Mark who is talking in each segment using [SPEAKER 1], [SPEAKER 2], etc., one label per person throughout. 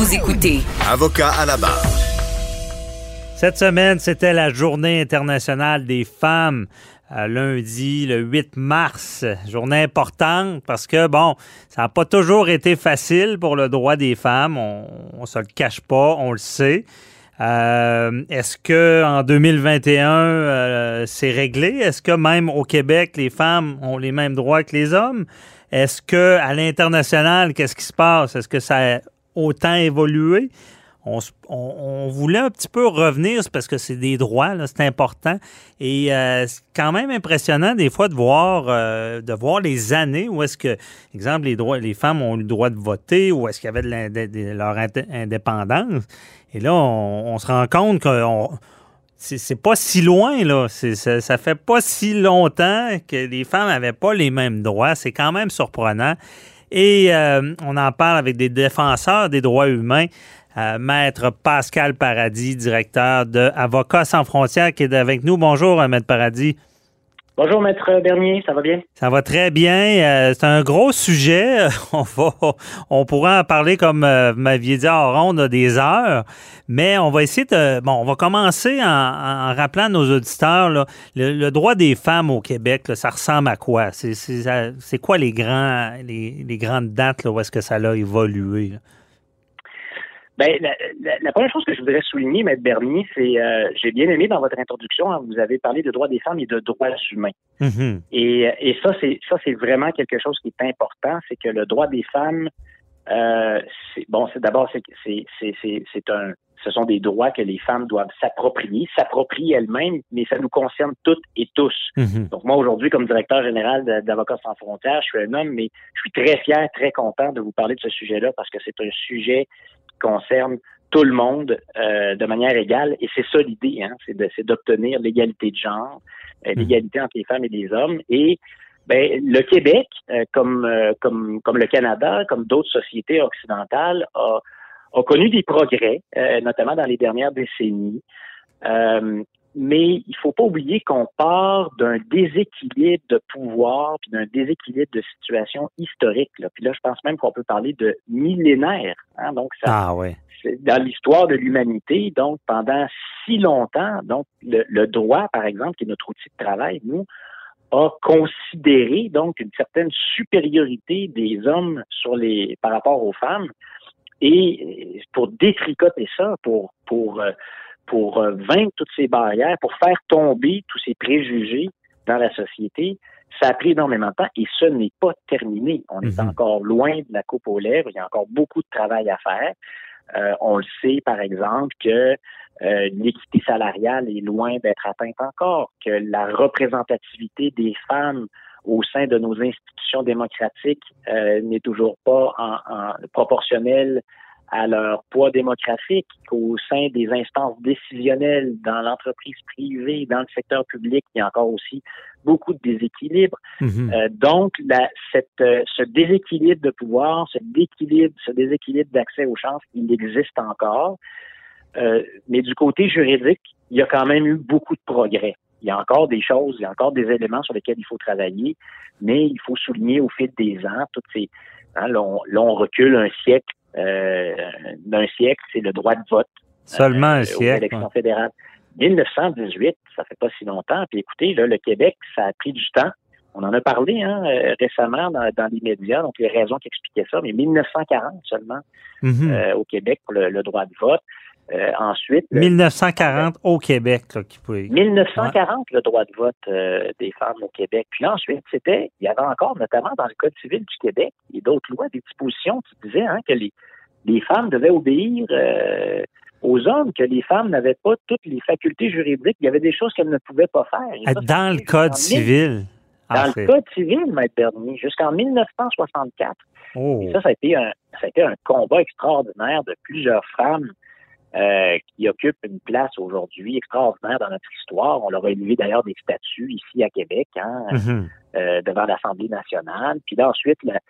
[SPEAKER 1] Vous écoutez
[SPEAKER 2] Avocat à la barre.
[SPEAKER 3] Cette semaine, c'était la Journée internationale des femmes. Euh, lundi, le 8 mars. Journée importante parce que, bon, ça n'a pas toujours été facile pour le droit des femmes. On ne se le cache pas, on le sait. Euh, Est-ce que en 2021, euh, c'est réglé? Est-ce que même au Québec, les femmes ont les mêmes droits que les hommes? Est-ce que à l'international, qu'est-ce qui se passe? Est-ce que ça a autant évolué? on, voulait un petit peu revenir, parce que c'est des droits, c'est important. Et euh, c'est quand même impressionnant des fois de voir, euh, de voir les années où est-ce que, exemple, les, droits, les femmes ont eu le droit de voter, ou est-ce qu'il y avait de, leur indépendance. Et là, on, se rend compte que c'est pas si loin, là. Ça fait pas si longtemps que les femmes n'avaient pas les mêmes droits. C'est quand même surprenant. Et euh, on en parle avec des défenseurs des droits humains. Euh, Maître Pascal Paradis, directeur de Avocats sans frontières, qui est avec nous. Bonjour, euh, Maître Paradis.
[SPEAKER 4] Bonjour, Maître Bernier, ça va bien?
[SPEAKER 3] Ça va très bien. Euh, c'est un gros sujet. On, va, pourra en parler, comme vous m'aviez dit en ronde, des heures. Mais on va essayer de. Bon, on va commencer en, rappelant à nos auditeurs le, droit des femmes au Québec, ça ressemble à quoi? C'est quoi les, grands, les, grandes dates où est-ce que ça a évolué?
[SPEAKER 4] Ben, la, première chose que je voudrais souligner, Maître Bernier, c'est euh, j'ai bien aimé dans votre introduction, hein, vous avez parlé de droits des femmes et de droits humains. Mm-hmm. et, et, ça, c'est ça, c'est vraiment quelque chose qui est important, c'est que le droit des femmes, euh, bon, c'est d'abord c'est c'est un ce sont des droits que les femmes doivent s'approprier, s'approprier elles-mêmes, mais ça nous concerne toutes et tous. Mm-hmm. Donc moi, aujourd'hui, comme directeur général d'Avocats sans frontières, je suis un homme, mais je suis très fier, très content de vous parler de ce sujet-là parce que c'est un sujet concerne tout le monde euh, de manière égale. Et c'est ça l'idée, hein, c'est d'obtenir l'égalité de genre, euh, mmh. l'égalité entre les femmes et les hommes. Et ben, le Québec, euh, comme, comme, comme le Canada, comme d'autres sociétés occidentales, a, a, connu des progrès, notamment dans les dernières décennies mais il faut pas oublier qu'on part d'un déséquilibre de pouvoir puis d'un déséquilibre de situation historique. Là. Puis là, je pense même qu'on peut parler de millénaire. Hein? Donc, ça,
[SPEAKER 3] ah, ouais.
[SPEAKER 4] dans l'histoire de l'humanité, donc pendant si longtemps, donc le, le, droit, par exemple, qui est notre outil de travail, nous, a considéré donc une certaine supériorité des hommes sur les par rapport aux femmes. Et pour détricoter ça, pour pour euh, pour euh, vaincre toutes ces barrières, pour faire tomber tous ces préjugés dans la société, ça a pris énormément de temps et ce n'est pas terminé. On est mhm. encore loin de la coupe aux lèvres. Il y a encore beaucoup de travail à faire. Euh, on le sait, par exemple, que euh, l'équité salariale est loin d'être atteinte encore, que la représentativité des femmes au sein de nos institutions démocratiques n'est toujours pas en, en proportionnelle à leur poids démographique qu'au sein des instances décisionnelles dans l'entreprise privée, dans le secteur public, il y a encore aussi beaucoup de déséquilibres. Mhm. euh, donc, la, cette, euh, ce déséquilibre de pouvoir, ce déséquilibre, ce déséquilibre d'accès aux chances, il existe encore. Euh, mais du côté juridique, il y a quand même eu beaucoup de progrès. Il y a encore des choses, il y a encore des éléments sur lesquels il faut travailler, mais il faut souligner au fil des ans toutes ces. Hein, là, on recule un siècle d'un siècle, c'est le droit de vote.
[SPEAKER 3] Seulement un euh, siècle.
[SPEAKER 4] Aux fédérales. 1918, ça fait pas si longtemps. Puis écoutez, là, le Québec, ça a pris du temps. On en a parlé hein, euh, récemment dans, les médias, donc les raisons qui expliquaient ça, mais 1940 seulement mm-hmm. au Québec pour le, droit de vote. Ensuite.
[SPEAKER 3] 1940 au Québec, là, qui pouvait.
[SPEAKER 4] 1940, le droit de vote des femmes au Québec. Puis ensuite, c'était, il y avait encore, notamment dans le Code civil du Québec et d'autres lois, des dispositions qui disaient hein, que les, les femmes devaient obéir euh, aux hommes, que les femmes n'avaient pas toutes les facultés juridiques. Il y avait des choses qu'elles ne pouvaient pas faire.
[SPEAKER 3] dans le Code civil.
[SPEAKER 4] Dans le Code civil, Maître Bernier, jusqu'en 1964, Oh. Et ça, ça a, été un, ça a été un combat extraordinaire de plusieurs femmes euh, qui occupent une place aujourd'hui extraordinaire dans notre histoire. On leur a élevé d'ailleurs des statuts ici à Québec, hein, mm-hmm. euh, devant l'Assemblée nationale. Puis là, ensuite, la,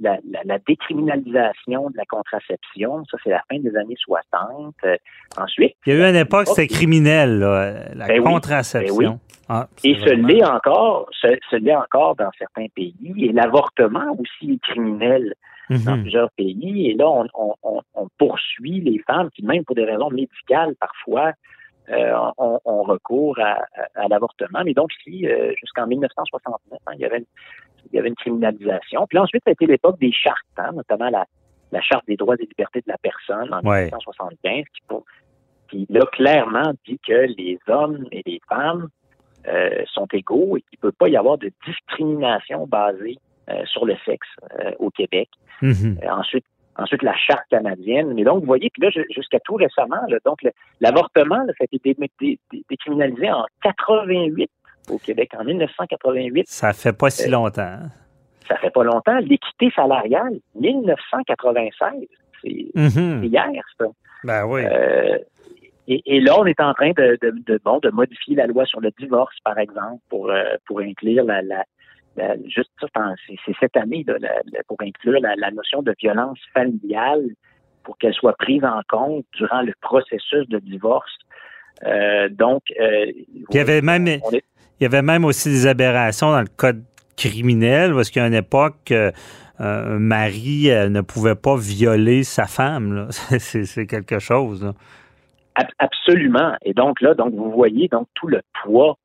[SPEAKER 4] la, la, décriminalisation de la contraception, ça c'est la fin des années 60. Euh, ensuite,
[SPEAKER 3] il y a eu une époque c'était criminel la ben contraception. Ben
[SPEAKER 4] ah, et ce l'est encore, ce, l'est encore dans certains pays. Et l'avortement aussi est criminel dans mhm. plusieurs pays. Et là, on, poursuit les femmes qui, même pour des raisons médicales parfois, euh, ont, recours à, l'avortement. Mais donc, ici, euh, jusqu'en 1969, hein, il y avait une, il y avait une criminalisation. Puis ensuite, ça a été l'époque des chartes, hein, notamment la, Charte des droits et libertés de la personne en 1975, qui, là, clairement dit que les hommes et les femmes euh, sont égaux et qu'il ne peut pas y avoir de discrimination basée sur le sexe euh, au Québec. Mm-hmm. ensuite, ensuite la charte canadienne. Mais donc, vous voyez, puis là, jusqu'à tout récemment, donc l'avortement, ça a été décriminalisé en 88 au Québec en 1988.
[SPEAKER 3] Ça fait pas si euh, longtemps. Hein?
[SPEAKER 4] Ça fait pas longtemps. L'équité salariale, 1996. Mhm. C'est hier, ça.
[SPEAKER 3] Ben oui. Euh,
[SPEAKER 4] et, là, on est en train de, de, bon, de modifier la loi sur le divorce, par exemple, pour, euh, pour inclure la, la, juste c'est cette année, pour inclure la, notion de violence familiale pour qu'elle soit prise en compte durant le processus de divorce. donc,
[SPEAKER 3] il y avait même, il y avait même aussi des aberrations dans le code criminel, parce qu'à une époque, euh, un mari euh, ne pouvait pas violer sa femme. C'est quelque chose.
[SPEAKER 4] Absolument. Et donc là, donc vous voyez donc tout le poids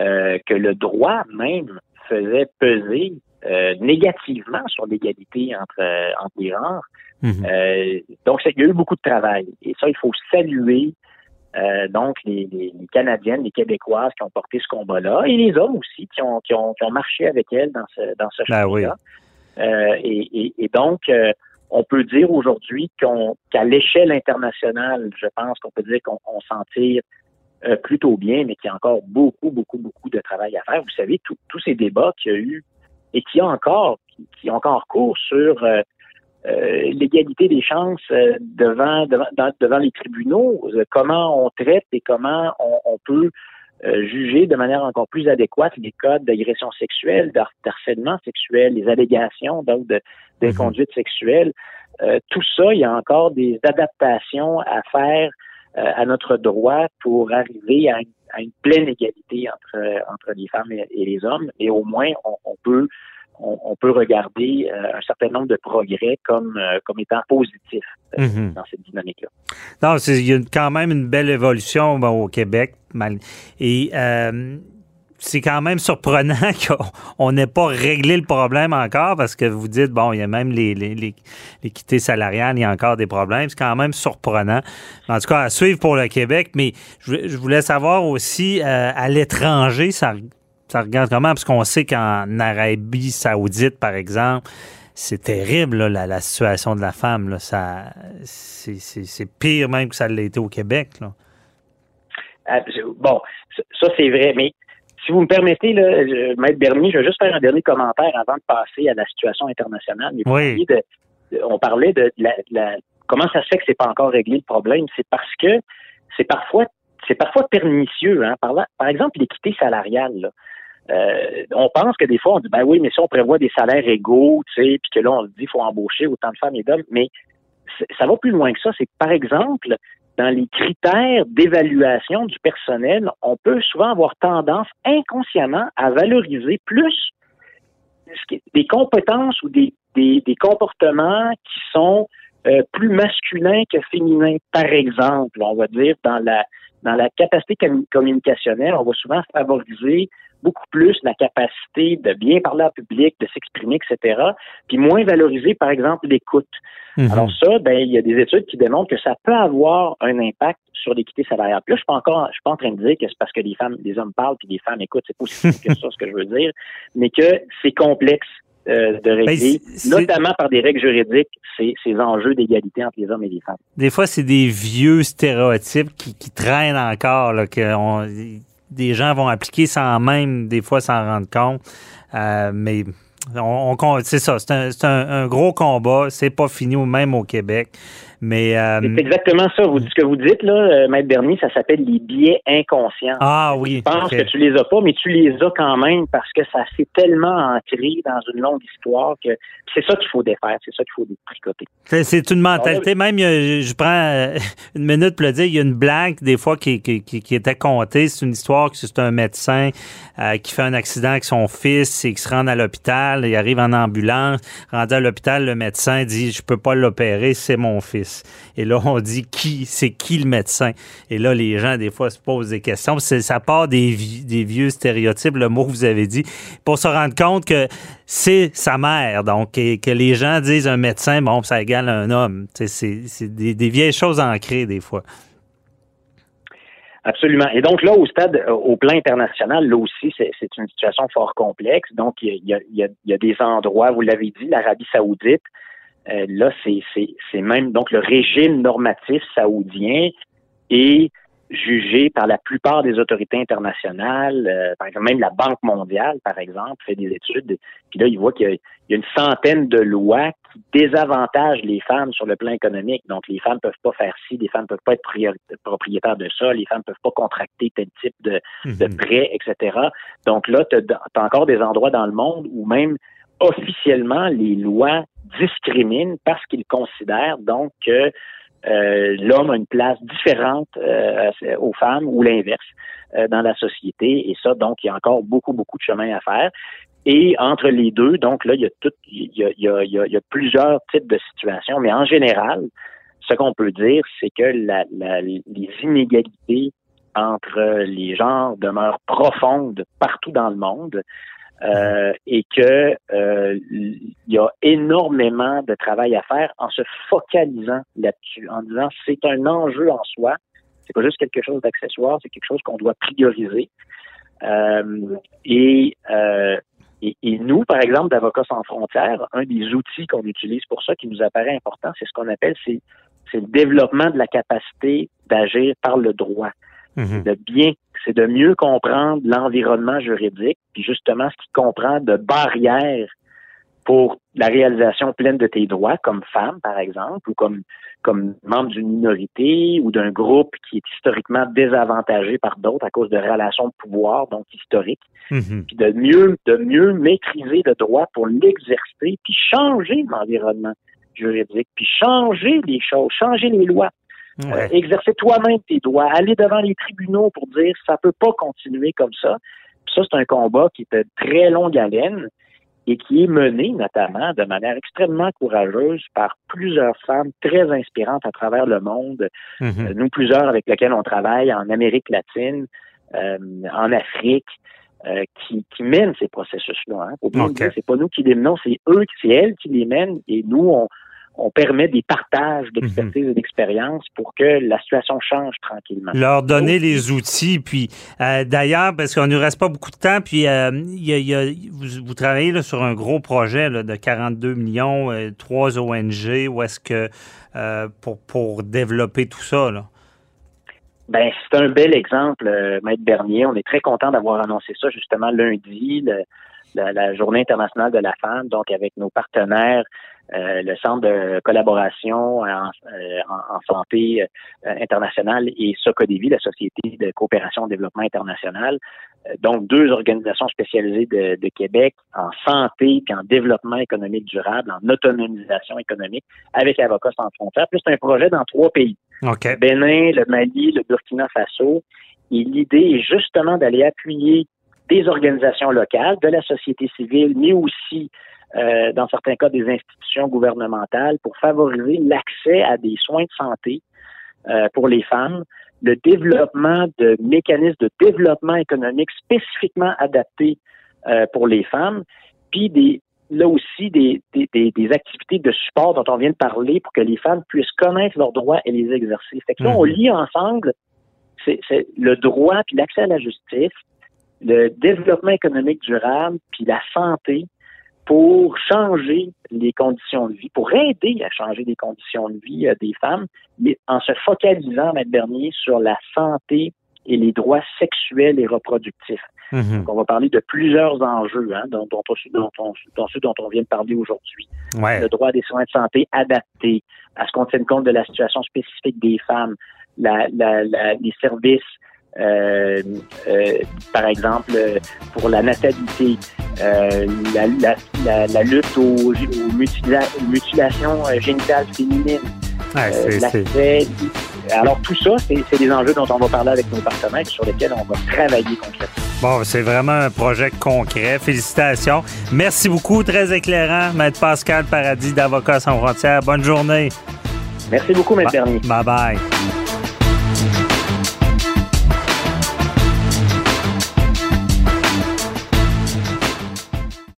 [SPEAKER 4] euh, que le droit même faisait peser négativement sur l'égalité entre, entre les genres. Mm-hmm. donc, il y a eu beaucoup de travail. Et ça, il faut saluer euh, donc, les, les, Canadiennes, les Québécoises qui ont porté ce combat-là, et les hommes aussi qui ont, qui ont, qui ont marché avec elles dans ce, dans ce ben là euh, et, et, donc, euh, on peut dire aujourd'hui qu'on qu'à l'échelle internationale, je pense qu'on peut dire qu'on s'en tire plutôt bien, mais qu'il y a encore beaucoup, beaucoup, beaucoup de travail à faire. Vous savez, tous ces débats qu'il y a eu et qui ont encore, qui, qui ont encore cours sur euh, l'égalité des chances euh, devant, devant, devant les tribunaux, euh, comment on traite et comment on, peut juger de manière encore plus adéquate les cas d'agression sexuelle, d'harcèlement sexuel, les allégations donc de, de conduite mhm. sexuelle. tout ça, il y a encore des adaptations à faire à notre droit pour arriver à une, pleine égalité entre, entre les femmes et, les hommes. Et au moins, on, on peut on, peut regarder euh, un certain nombre de progrès comme, euh, comme étant positifs euh, mhm. dans cette dynamique-là.
[SPEAKER 3] Non, il y a quand même une belle évolution au Québec. Et c'est quand même surprenant qu'on n'ait pas réglé le problème encore parce que vous dites, bon, il y a même l'équité les, salariale, il y a encore des problèmes. C'est quand même surprenant. En tout cas, à suivre pour le Québec. Mais je, voulais savoir aussi, à l'étranger, ça ça regarde comment? Parce qu'on sait qu'en Arabie Saoudite, par exemple, c'est terrible, la, situation de la femme. Là. Ça, c'est, pire même que ça l'a été au Québec. Là.
[SPEAKER 4] Ah, bon, ça, c'est vrai, mais si vous me permettez, là, Maître Bernier, je vais juste faire un dernier commentaire avant de passer à la situation internationale.
[SPEAKER 3] oui.
[SPEAKER 4] on parlait de, la, comment ça se fait que c'est pas encore réglé le problème? C'est parce que c'est parfois c'est parfois pernicieux. Hein. Par, par exemple, l'équité salariale. Là. Euh, on pense que des fois, on dit, ben oui, mais si on prévoit des salaires égaux, tu sais, puis que là, on dit qu'il faut embaucher autant de femmes et d'hommes, mais ça va plus loin que ça. C'est que, par exemple, dans les critères d'évaluation du personnel, on peut souvent avoir tendance inconsciemment à valoriser plus des compétences ou des, des, comportements qui sont euh, plus masculins que féminins. Par exemple, on va dire dans la dans la capacité communicationnelle, on va souvent favoriser beaucoup plus la capacité de bien parler en public, de s'exprimer, etc., puis moins valoriser, par exemple, l'écoute. Mhm. Alors ça, ben, il y a des études qui démontrent que ça peut avoir un impact sur l'équité salariale. Puis là, je suis pas encore, je suis pas en train de dire que c'est parce que les femmes, les hommes parlent puis les femmes écoutent, c'est pas aussi que ça ce que je veux dire, mais que c'est complexe euh, de ben, régler, notamment par des règles juridiques, ces, ces enjeux d'égalité entre les hommes et les femmes.
[SPEAKER 3] Des fois, c'est des vieux stéréotypes qui, qui traînent encore, là, que des gens vont appliquer sans même des fois s'en rendre compte. Euh, mais On, c'est ça, c'est un, gros combat. C'est pas fini, même au Québec. Mais
[SPEAKER 4] euh, c'est exactement ça. Vous, ce que vous dites là, euh, Maître Bernier, ça s'appelle les biais inconscients.
[SPEAKER 3] Ah oui.
[SPEAKER 4] Je pense que tu les as pas, mais tu les as quand même parce que ça s'est tellement ancré dans une longue histoire que c'est ça qu'il faut défaire, c'est ça qu'il faut détricoter.
[SPEAKER 3] C'est une mentalité. Même, je prends euh, une minute pour le dire. Il y a une blague des fois qui, qui, qui, était contée. C'est une histoire que c'est un médecin qui fait un accident avec son fils et qui se rend à l'hôpital. Il arrive en ambulance. Rendu à l'hôpital, le médecin dit je peux pas l'opérer, c'est mon fils. Et là, on dit qui, c'est qui le médecin? Et là, les gens, des fois, se posent des questions. Ça part des, vieux stéréotypes, le mot que vous avez dit, pour se rendre compte que c'est sa mère. Donc, que les gens disent un médecin, bon, ça égale un homme. C'est des, vieilles choses ancrées, des fois.
[SPEAKER 4] Absolument. Et donc là, au stade, euh, au plan international, là aussi, c'est une situation fort complexe. Donc, il y a des endroits, vous l'avez dit, l'Arabie saoudite, euh, là, c'est même donc le régime normatif saoudien est jugé par la plupart des autorités internationales, euh, par exemple même la Banque mondiale, par exemple, fait des études, puis là, il voit qu'il y, a une centaine de lois qui désavantagent les femmes sur le plan économique. Donc, les femmes peuvent pas faire ci, les femmes peuvent pas être propriétaires de ça, les femmes peuvent pas contracter tel type de, de mhm. prêt, etc. Donc là, tu as encore des endroits dans le monde où même officiellement, les lois discriminent parce qu'ils considèrent donc que euh, l'homme a une place différente euh, aux femmes ou l'inverse euh, dans la société. Et ça, donc, il y a encore beaucoup, beaucoup de chemin à faire. Et entre les deux, donc là, il y a tout, il y a, il y a, il y a plusieurs types de situations, mais en général, ce qu'on peut dire, c'est que la, la, les inégalités entre les genres demeurent profondes partout dans le monde. Euh, et que euh, il y a énormément de travail à faire en se focalisant là-dessus, en disant c'est un enjeu en soi, c'est pas juste quelque chose d'accessoire, c'est quelque chose qu'on doit prioriser. Euh, et, et, et, nous, par exemple, d'Avocats sans frontières, un des outils qu'on utilise pour ça qui nous apparaît important, c'est ce qu'on appelle c'est, le développement de la capacité d'agir par le droit. Mhm. de bien, c'est de mieux comprendre l'environnement juridique, puis justement ce qui comprend de barrières pour la réalisation pleine de tes droits comme femme, par exemple, ou comme, comme membre d'une minorité ou d'un groupe qui est historiquement désavantagé par d'autres à cause de relations de pouvoir, donc historiques, mhm. puis de mieux, de mieux maîtriser le droit pour l'exercer, puis changer l'environnement juridique, puis changer les choses, changer les lois. Euh, exercer toi-même tes droits, aller devant les tribunaux pour dire ça peut pas continuer comme ça. Puis ça, c'est un combat qui est de très longue haleine et qui est mené notamment de manière extrêmement courageuse par plusieurs femmes très inspirantes à travers le monde. Mm-hmm. Euh, nous, plusieurs avec lesquels on travaille en Amérique latine, euh, en Afrique, qui, qui, mènent ces processus-là. Hein. C'est pas nous qui les menons, c'est eux, c'est elles qui les mènent et nous, on, on permet des partages d'expertise et d'expérience pour que la situation change tranquillement.
[SPEAKER 3] Leur donner les outils, puis euh, d'ailleurs, parce qu'on ne reste pas beaucoup de temps, puis euh, vous, travaillez sur un gros projet de 42 millions, euh, trois ONG, où est-ce que pour, pour développer tout ça? Là?
[SPEAKER 4] Ben, c'est un bel exemple, Maître Bernier. On est très content d'avoir annoncé ça justement lundi, la, Journée internationale de la femme, donc avec nos partenaires euh, le Centre de collaboration en, euh, santé euh, internationale et SOCODEVI, la Société de coopération et développement international. donc, deux organisations spécialisées de, Québec en santé et en développement économique durable, en autonomisation économique, avec Avocats sans frontières. Plus, c'est un projet dans trois pays.
[SPEAKER 3] Okay.
[SPEAKER 4] Bénin, le Mali, le Burkina Faso. Et l'idée est justement d'aller appuyer des organisations locales, de la société civile, mais aussi euh, dans certains cas des institutions gouvernementales pour favoriser l'accès à des soins de santé euh, pour les femmes, le développement de mécanismes de développement économique spécifiquement adaptés euh, pour les femmes, puis des là aussi des, des, des, activités de support dont on vient de parler pour que les femmes puissent connaître leurs droits et les exercer. Fait que là, on mhm. lit ensemble c'est le droit puis l'accès à la justice, le développement économique durable puis la santé pour changer les conditions de vie, pour aider à changer les conditions de vie euh, des femmes, mais en se focalisant, Maître Bernier, sur la santé et les droits sexuels et reproductifs.
[SPEAKER 3] Mhm.
[SPEAKER 4] Donc, on va parler de plusieurs enjeux, hein, dont, dont, dont, dont, dont ceux dont on vient de parler aujourd'hui.
[SPEAKER 3] Ouais.
[SPEAKER 4] Le droit à des soins de santé adaptés, à ce qu'on tienne compte de la situation spécifique des femmes, la, la, la, les services, euh, euh, par exemple, euh, pour la natalité, euh, la, la, la, la lutte aux, aux mutila mutilations génitales féminines, l'accès. Alors tout ça, c'est des enjeux dont on va parler avec nos partenaires sur lesquels on va travailler concrètement.
[SPEAKER 3] Bon, c'est vraiment un projet concret. Félicitations. Merci beaucoup, très éclairant. Maître Pascal Paradis d'Avocats sans frontières. Bonne journée.
[SPEAKER 4] Merci beaucoup, M. Bernier.
[SPEAKER 3] Bye bye.